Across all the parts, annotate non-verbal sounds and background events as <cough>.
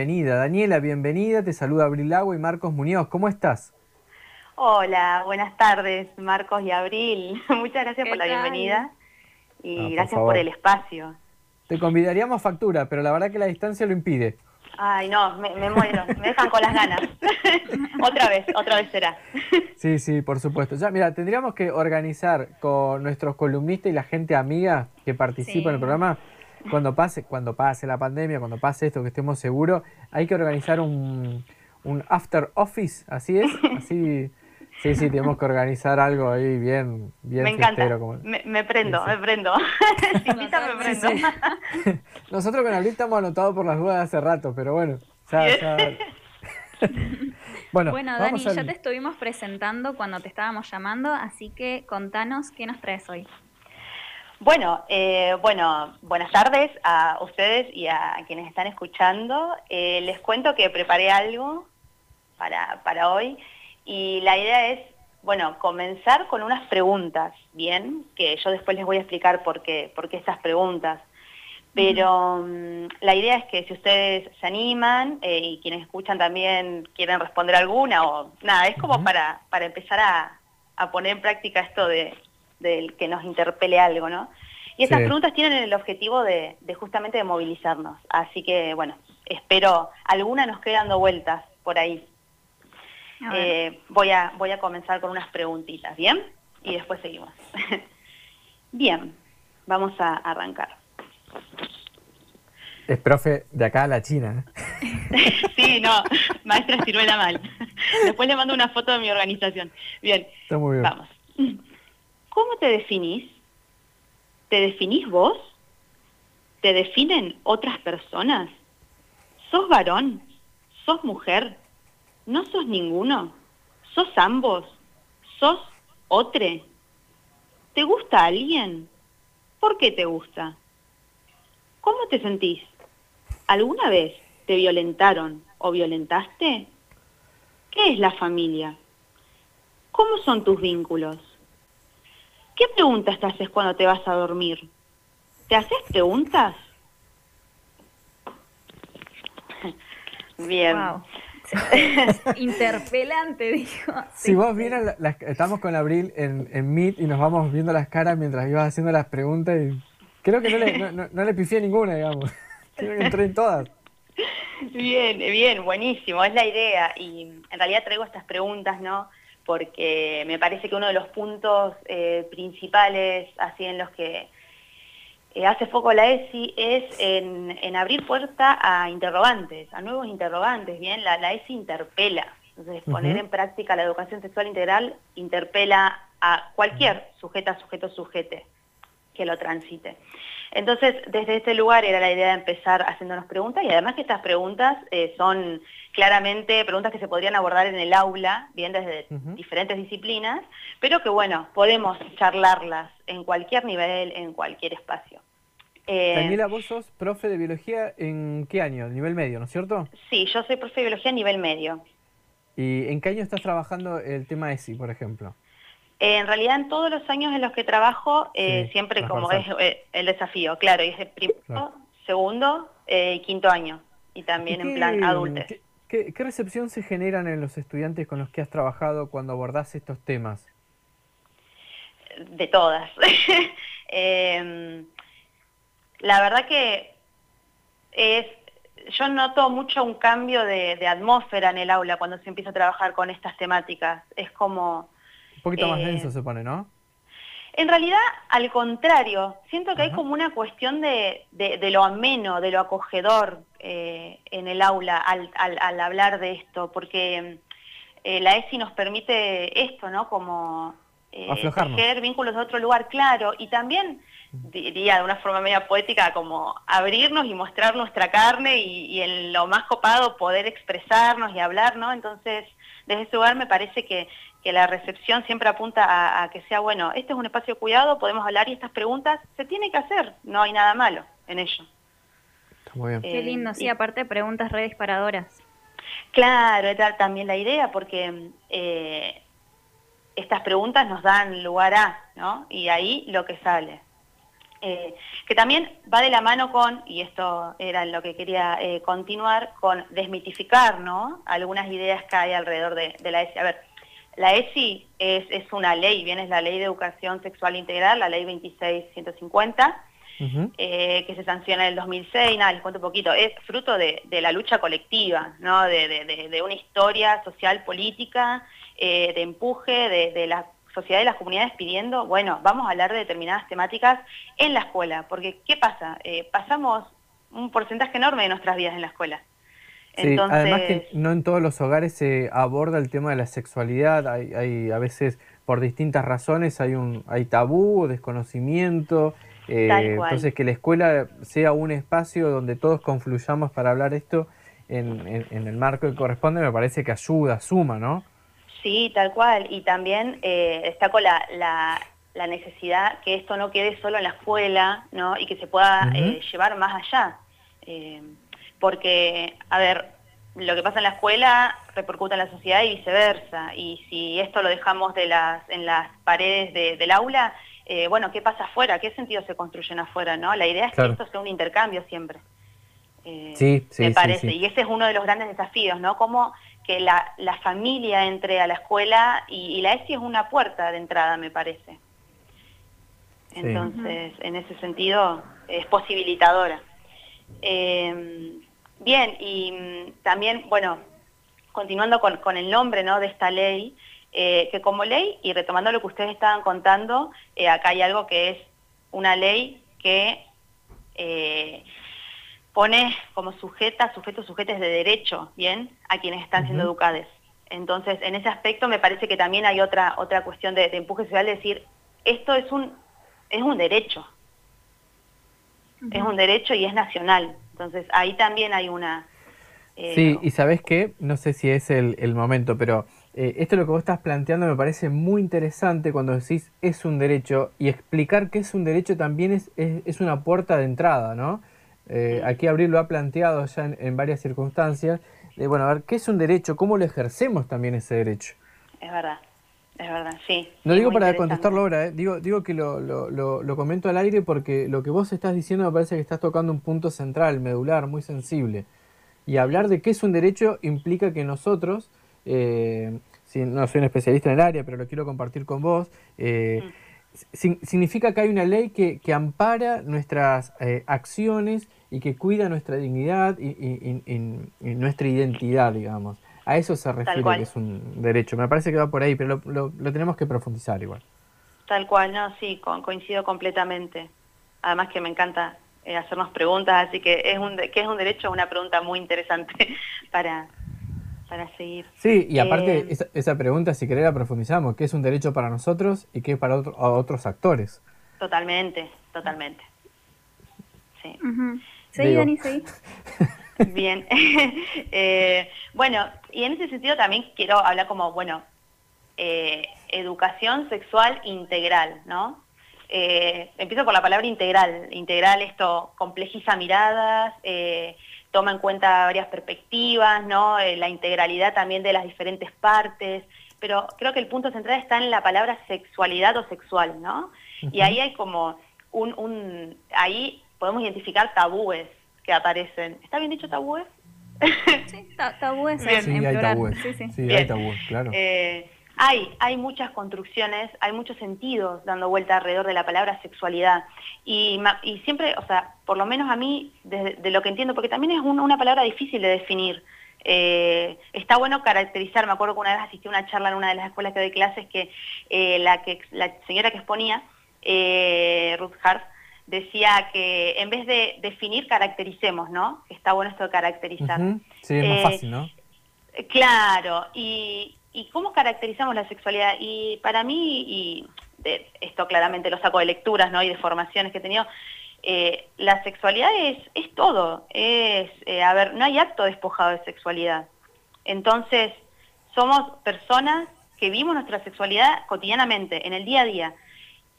Bienvenida, Daniela, bienvenida. Te saluda Abril Agua y Marcos Muñoz. ¿Cómo estás? Hola, buenas tardes, Marcos y Abril. <laughs> Muchas gracias por la bienvenida y gracias por, el espacio. Te convidaríamos factura, pero la verdad que la distancia lo impide. Ay, no, me, muero, me dejan con las ganas. <laughs> otra vez, otra vez será. <laughs> sí, sí, por supuesto. Ya, mira, tendríamos que organizar con nuestros columnistas y la gente amiga que participa en el programa cuando pase, cuando pase la pandemia, cuando pase esto, que estemos seguros, hay que organizar un, un after office, así es, así, sí, sí, tenemos que organizar algo ahí bien, bien Me encanta, me, prendo, me prendo, <laughs> <laughs> me prendo. <laughs> Nosotros con Abril estamos anotados por las dudas de hace rato, pero bueno, ya, ya... bueno, bueno Dani, ya te estuvimos presentando cuando te estábamos llamando, así que contanos qué nos traes hoy. Bueno, eh, bueno, buenas tardes a ustedes y a quienes están escuchando. Eh, les cuento que preparé algo para, para hoy y la idea es, bueno, comenzar con unas preguntas, ¿bien? Que yo después les voy a explicar por qué, por qué estas preguntas. Pero mm, la idea es que si ustedes se animan eh, y quienes escuchan también quieren responder alguna o nada, es como para, para empezar a, a poner en práctica esto de, del que nos interpele algo, ¿no? Y estas preguntas tienen el objetivo de, justamente de movilizarnos. Así que, bueno, espero, alguna nos quede dando vueltas por ahí. Eh, voy, a, voy a comenzar con unas preguntitas, ¿bien? Y después seguimos. <laughs> bien, vamos a arrancar. Es profe de acá a la China. <laughs> sí, no, maestra ciruela mal. <laughs> Después le mando una foto de mi organización. Bien, Está muy bien. vamos. ¿Cómo te definís? ¿Te definís vos? ¿Te definen otras personas? ¿Sos varón? ¿Sos mujer? ¿No sos ninguno? ¿Sos ambos? ¿Sos otro? ¿Te gusta alguien? ¿Por qué te gusta? ¿Cómo te sentís? ¿Alguna vez te violentaron o violentaste? ¿Qué es la familia? ¿Cómo son tus vínculos? ¿Qué preguntas te haces cuando te vas a dormir? ¿Te haces preguntas? <laughs> Bien. <laughs> Interpelante, dijo. Si vos vieras, estamos con Abril en, en, Meet y nos vamos viendo las caras mientras ibas haciendo las preguntas y creo que no le, no, le pifié ninguna, digamos. <laughs> Creo que entré en todas. Bien, bien, buenísimo, es la idea. Y en realidad traigo estas preguntas, ¿no? Porque me parece que uno de los puntos eh, principales, así en los que eh, hace foco la ESI, es en, abrir puerta a interrogantes, a nuevos interrogantes, ¿bien? La, la ESI interpela, entonces poner en práctica la educación sexual integral interpela a cualquier sujeta, sujeto, sujete que lo transite. Entonces, desde este lugar era la idea de empezar haciéndonos preguntas y además que estas preguntas eh, son claramente preguntas que se podrían abordar en el aula, bien desde diferentes disciplinas, pero que bueno, podemos charlarlas en cualquier nivel, en cualquier espacio. Eh, Daniela, vos sos profe de biología en qué año? Nivel medio, ¿no es cierto? Sí, yo soy profe de biología a nivel medio. ¿Y en qué año estás trabajando el tema ESI, por ejemplo? En realidad en todos los años en los que trabajo, eh, siempre como es eh, el desafío, claro, y es el primero, segundo eh, y quinto año, y también en plan adultos. ¿qué, recepción se generan en los estudiantes con los que has trabajado cuando abordás estos temas? De todas. <laughs> Em, la verdad que es, yo noto mucho un cambio de atmósfera en el aula cuando se empieza a trabajar con estas temáticas. Es como un poquito más denso eh, se pone, ¿no? En realidad, al contrario, siento que hay como una cuestión de, lo ameno, de lo acogedor eh, en el aula al, hablar de esto, porque eh, la ESI nos permite esto, ¿no? Como tejer vínculos de otro lugar, claro, y también diría de una forma media poética, como abrirnos y mostrar nuestra carne y, y, en lo más copado poder expresarnos y hablar, ¿no? Entonces, desde ese lugar me parece que que la recepción siempre apunta a, que sea, bueno, este es un espacio de cuidado, podemos hablar y estas preguntas se tienen que hacer, no hay nada malo en ello. muy bien. Qué lindo, sí, aparte preguntas re disparadoras. Claro, también la idea, porque eh, estas preguntas nos dan lugar a, ¿no? Y ahí lo que sale. eh, que también va de la mano con, y esto era lo que quería eh, continuar, con desmitificar ¿no? algunas ideas que hay alrededor de, la ESI. A ver, la ESI es, es, una ley, bien es la Ley de Educación Sexual Integral, la Ley 26150, eh, que se sanciona en el 2006, nada, les cuento un poquito, es fruto de, la lucha colectiva, ¿no? de, una historia social, política, de empuje de, la sociedad y las comunidades pidiendo, bueno, vamos a hablar de determinadas temáticas en la escuela, porque ¿qué pasa? Eh, pasamos un porcentaje enorme de nuestras vidas en la escuela. Sí, además que no en todos los hogares se aborda el tema de la sexualidad, hay, hay a veces por distintas razones hay un hay tabú, desconocimiento, eh, entonces que la escuela sea un espacio donde todos confluyamos para hablar esto en, en el marco que corresponde me parece que ayuda, suma, ¿no? Sí, tal cual. Y también eh, destaco la, la, necesidad que esto no quede solo en la escuela ¿no? y que se pueda eh, llevar más allá. Eh, porque, a ver, lo que pasa en la escuela repercute en la sociedad y viceversa. Y si esto lo dejamos de las, en las paredes del aula, eh, bueno, ¿qué pasa afuera? ¿Qué sentido se construyen afuera? ¿no? La idea es que esto sea un intercambio siempre. sí, sí, me parece. Y ese es uno de los grandes desafíos, ¿no? Cómo que la, la familia entre a la escuela y, la ESI es una puerta de entrada, me parece. Entonces, en ese sentido, es posibilitadora. Eh, bien, y mm, también, bueno, continuando con, con, el nombre ¿no? de esta ley, eh, que como ley, y retomando lo que ustedes estaban contando, eh, acá hay algo que es una ley que pone como sujeta, sujetos, sujetes de derecho, ¿bien? A quienes están siendo educados. Entonces, en ese aspecto me parece que también hay otra, otra cuestión de, empuje social, de decir, esto es un, es un derecho. Es un derecho y es nacional. Entonces, ahí también hay una... Eh, sí, y sabes qué, no sé si es el, momento, pero eh, esto lo que vos estás planteando me parece muy interesante cuando decís es un derecho y explicar que es un derecho también es, es, es una puerta de entrada, ¿no? Eh, aquí Abril lo ha planteado ya en, varias circunstancias, de bueno, a ver, ¿qué es un derecho? ¿Cómo lo ejercemos también ese derecho? Es verdad, es verdad, sí. No digo para contestarlo ahora, eh, digo, digo que lo, lo, lo, comento al aire porque lo que vos estás diciendo me parece que estás tocando un punto central, medular, muy sensible. Y hablar de qué es un derecho implica que nosotros, eh, si no soy un especialista en el área, pero lo quiero compartir con vos, mm. significa que hay una ley que, que ampara nuestras acciones y que cuida nuestra dignidad y, nuestra identidad, digamos. A eso se refiere que es un derecho. Me parece que va por ahí, pero lo, tenemos que profundizar igual. Tal cual, no, sí, coincido completamente. Además que me encanta eh, hacernos preguntas, así que es un, que es un derecho, una pregunta muy interesante <laughs> para, para seguir. Sí, y aparte eh, esa, pregunta, si querés la profundizamos, ¿qué es un derecho para nosotros y qué es para otros actores? Totalmente, totalmente. Sí. Sí, Dani, sí. <laughs> Bien. <laughs> Eh, bueno, y en ese sentido también quiero hablar como, bueno, eh, educación sexual integral, ¿no? Eh, empiezo por la palabra integral. Integral esto complejiza miradas, toma en cuenta varias perspectivas, ¿no? la integralidad también de las diferentes partes, pero creo que el punto central está en la palabra sexualidad o sexual, ¿no? Y ahí hay como un, un, ahí podemos identificar tabúes que aparecen. ¿Está bien dicho tabúes? Sí, tabúes sí, hay tabúes. Sí, sí. sí hay tabúes, claro. Eh, hay, hay muchas construcciones, hay muchos sentidos dando vuelta alrededor de la palabra sexualidad. Y, y siempre, o sea, por lo menos a mí, de, lo que entiendo, porque también es una palabra difícil de definir. Eh, está bueno caracterizar, me acuerdo que una vez asistí a una charla en una de las escuelas que doy clases que eh, la, que, la señora que exponía, Ruth Hart, decía que en vez de definir, caractericemos, ¿no? Está bueno esto de caracterizar. Sí, es más eh, fácil, ¿no? Claro, y, cómo caracterizamos la sexualidad? Y para mí, y esto claramente lo saco de lecturas, ¿no? Y de formaciones que he tenido, eh, la sexualidad es, es todo, es, eh, a ver, no hay acto despojado de sexualidad. Entonces, somos personas que vivimos nuestra sexualidad cotidianamente, en el día a día.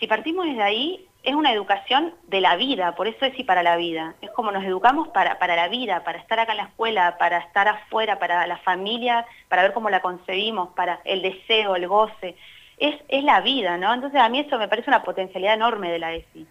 Si partimos desde ahí, es una educación de la vida, por eso es y para la vida. Es como nos educamos para, para la vida, para estar acá en la escuela, para estar afuera, para la familia, para ver cómo la concebimos, para el deseo, el goce. Es, es la vida, ¿no? Entonces a mí eso me parece una potencialidad enorme de la ESI.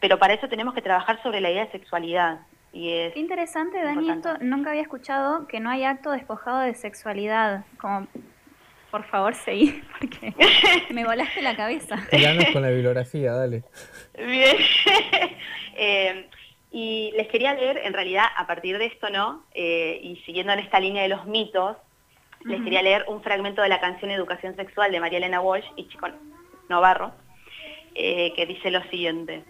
pero para eso tenemos que trabajar sobre la idea de sexualidad. Y es interesante, Dani, esto nunca había escuchado que no hay acto despojado de sexualidad. Como, por favor, seguí, <laughs> porque me volaste la cabeza. <laughs> Tiranos con la bibliografía, dale. Bien. <laughs> Eh, y les quería leer, en realidad, a partir de esto, ¿no? Eh, y siguiendo en esta línea de los mitos, les quería leer un fragmento de la canción Educación Sexual de María Elena Walsh y Chico Novarro, eh, que dice lo siguiente.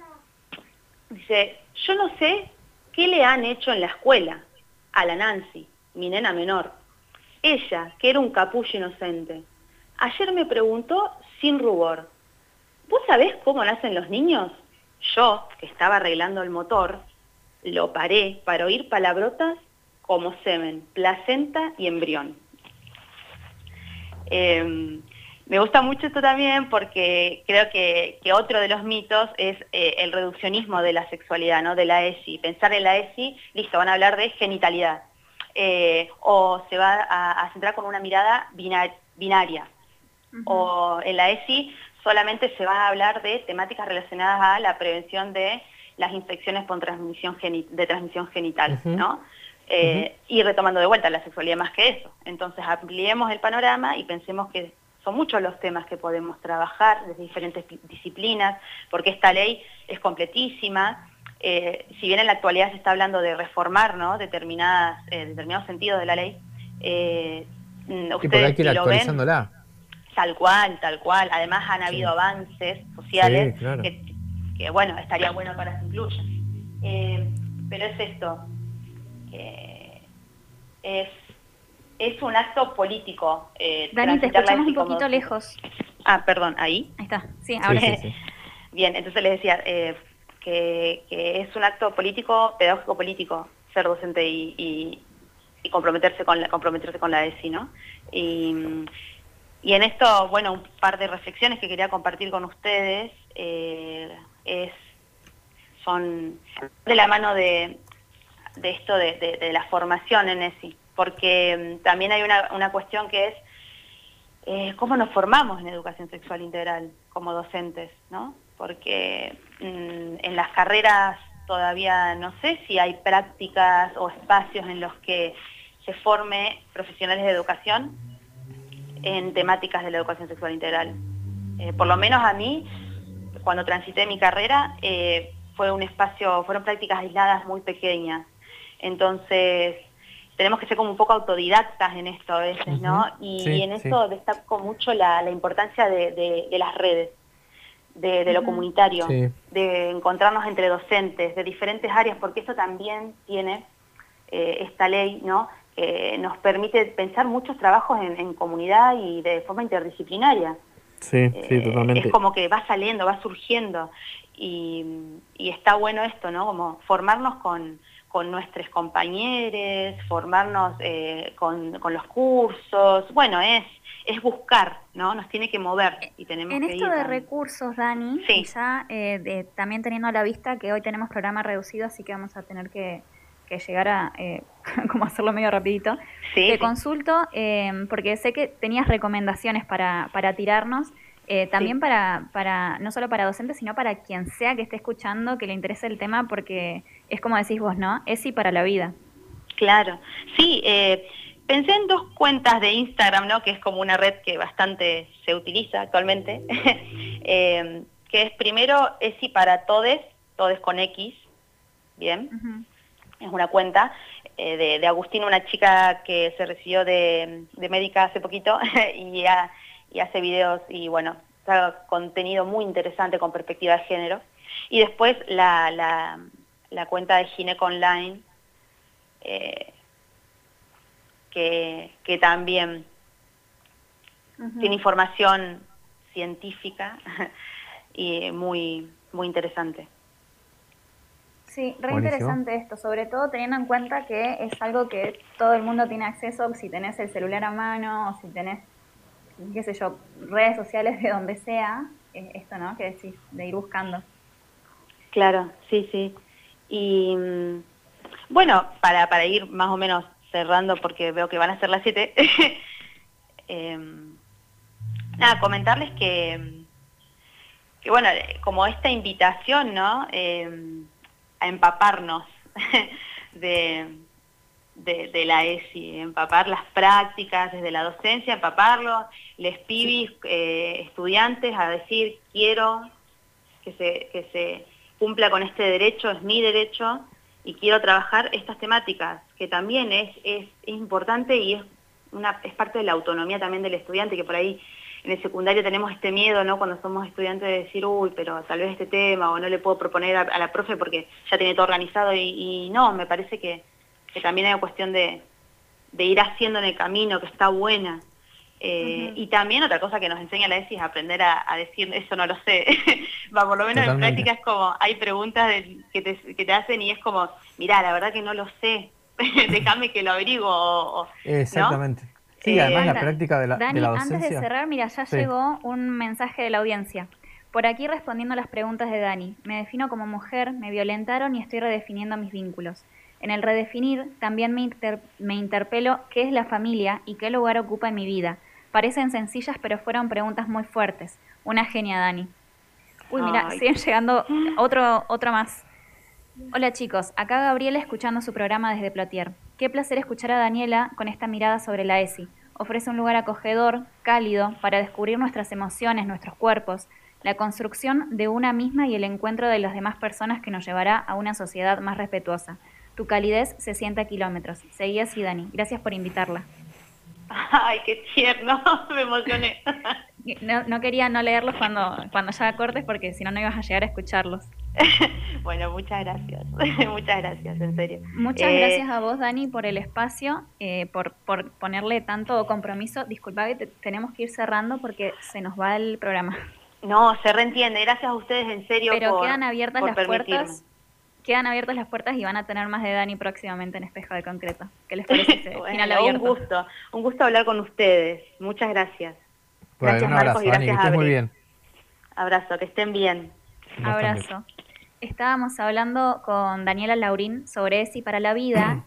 Dice, yo no sé qué le han hecho en la escuela a la Nancy, mi nena menor. Ella, que era un capullo inocente. Ayer me preguntó sin rubor, ¿vos sabés cómo nacen los niños? Yo, que estaba arreglando el motor, lo paré para oír palabrotas como semen, placenta y embrión. Em, me gusta mucho esto también porque creo que, otro de los mitos es eh, el reduccionismo de la sexualidad, ¿no? de la ESI. Pensar en la ESI, listo, van a hablar de genitalidad. Eh, o se va a, centrar con una mirada binaria. O en la ESI solamente se va a hablar de temáticas relacionadas a la prevención de las infecciones por transmisión de transmisión genital, ¿no? Eh, y retomando de vuelta la sexualidad más que eso. Entonces ampliemos el panorama y pensemos que son muchos los temas que podemos trabajar desde diferentes disciplinas, porque esta ley es completísima. Eh, si bien en la actualidad se está hablando de reformar ¿no? determinadas, eh, determinados sentidos de la ley, eh, ustedes que ir actualizándola. tal cual, tal cual. Además han habido avances sociales que, bueno, estaría bueno para que se incluyan. pero es esto, es, es un acto político. Eh, Dani, te escuchamos un poquito lejos. Ah, perdón, ahí. Ahí está, sí, ahora sí. Bien, entonces les decía que, es un acto político, pedagógico político, ser docente y, comprometerse con la, comprometerse con la ESI, ¿no? Y, en esto, bueno, un par de reflexiones que quería compartir con ustedes eh, es, son de la mano de, de esto de, la formación en ESI, porque mm, también hay una, cuestión que es eh, cómo nos formamos en educación sexual integral como docentes, ¿no? Porque mm, en las carreras todavía no sé si hay prácticas o espacios en los que se forme profesionales de educación en temáticas de la educación sexual integral. Eh, por lo menos a mí, cuando transité mi carrera, eh, fue un espacio, fueron prácticas aisladas muy pequeñas. Entonces, tenemos que ser como un poco autodidactas en esto a veces, ¿no? Y, en eso destaco mucho la, importancia de, las redes, de, lo comunitario, de encontrarnos entre docentes de diferentes áreas, porque eso también tiene eh, esta ley, ¿no? Que nos permite pensar muchos trabajos en, comunidad y de forma interdisciplinaria. Sí, sí, eh, totalmente. Es como que va saliendo, va surgiendo. Y, y está bueno esto, ¿no? Como formarnos con con nuestros compañeros, formarnos eh, con, los cursos, bueno, es, es buscar, ¿no? Nos tiene que mover y tenemos en esto de recursos, Dani, ya eh, también teniendo a la vista que hoy tenemos programa reducido, así que vamos a tener que, llegar a eh, <laughs> como hacerlo medio rapidito. Te consulto, porque sé que tenías recomendaciones para, para tirarnos. Eh, también para, para, no solo para docentes, sino para quien sea que esté escuchando, que le interese el tema, porque es como decís vos, ¿no? Es y para la vida. Claro, sí, eh, pensé en dos cuentas de Instagram, ¿no? Que es como una red que bastante se utiliza actualmente, <laughs> eh, que es primero ESI para todes, todes con X, ¿bien? Es una cuenta de, de Agustín, una chica que se recibió de, de médica hace poquito <laughs> y hace videos y bueno, contenido muy interesante con perspectiva de género. Y después la, la, cuenta de Gineco Online, eh, que, que, también tiene información científica <laughs> y muy, muy interesante. Sí, re interesante esto, sobre todo teniendo en cuenta que es algo que todo el mundo tiene acceso si tenés el celular a mano o si tenés qué sé yo, redes sociales de donde sea, esto, ¿no? Que decís, de ir buscando. Claro, sí, sí. Y mm, bueno, para, para ir más o menos cerrando, porque veo que van a ser las siete, <laughs> em, nada, comentarles que, que bueno, como esta invitación, ¿no? Em, a empaparnos <laughs> de, de, la ESI, empapar las prácticas desde la docencia, empaparlo, les pibis, eh, estudiantes, a decir, quiero que se, que se cumpla con este derecho, es mi derecho, y quiero trabajar estas temáticas, que también es, es, importante y es, una, es parte de la autonomía también del estudiante, que por ahí en el secundario tenemos este miedo, ¿no? Cuando somos estudiantes de decir, uy, pero tal vez este tema, o no le puedo proponer a, la profe porque ya tiene todo organizado, y, no, me parece que, también hay cuestión de, ir haciendo en el camino, que está buena. Eh, y también otra cosa que nos enseña la ESI es aprender a, decir, eso no lo sé. <laughs> Va, por lo menos en práctica es como, hay preguntas que, te, hacen y es como, mirá, la verdad que no lo sé, <laughs> déjame que lo averiguo. Exactamente. Sí, además la práctica de la, Dani, antes de cerrar, mira, ya llegó un mensaje de la audiencia. Por aquí respondiendo a las preguntas de Dani. Me defino como mujer, me violentaron y estoy redefiniendo mis vínculos. En el redefinir también me, me interpelo qué es la familia y qué lugar ocupa en mi vida. Parecen sencillas, pero fueron preguntas muy fuertes. Una genia, Dani. Uy, mira, siguen llegando <gasps> otro, otro más. Hola chicos, acá Gabriela escuchando su programa desde Plotier. Qué placer escuchar a Daniela con esta mirada sobre la ESI. Ofrece un lugar acogedor, cálido, para descubrir nuestras emociones, nuestros cuerpos, la construcción de una misma y el encuentro de las demás personas que nos llevará a una sociedad más respetuosa. Tu calidez se siente a kilómetros. Seguí así, Dani. Gracias por invitarla. <laughs> Ay, qué tierno, <laughs> me emocioné. No, quería no leerlos cuando, cuando ya cortes porque si no, no ibas a llegar a escucharlos. <laughs> bueno, muchas gracias, muchas gracias, en serio. Muchas eh, gracias a vos, Dani, por el espacio, eh, por, por ponerle tanto compromiso. Disculpa que tenemos que ir cerrando porque se nos va el programa. No, se reentiende. Gracias a ustedes, en serio. Pero quedan abiertas las puertas. Quedan abiertas las puertas y van a tener más de Dani próximamente en Espejo de Concreto. ¿Qué les parece? <laughs> Un gusto, un gusto hablar con ustedes. Muchas gracias. gracias, Marcos, y gracias, Dani, que muy bien. Abrazo, que estén bien. Abrazo. Estábamos hablando con Daniela Laurín sobre ESI para la vida <clears throat>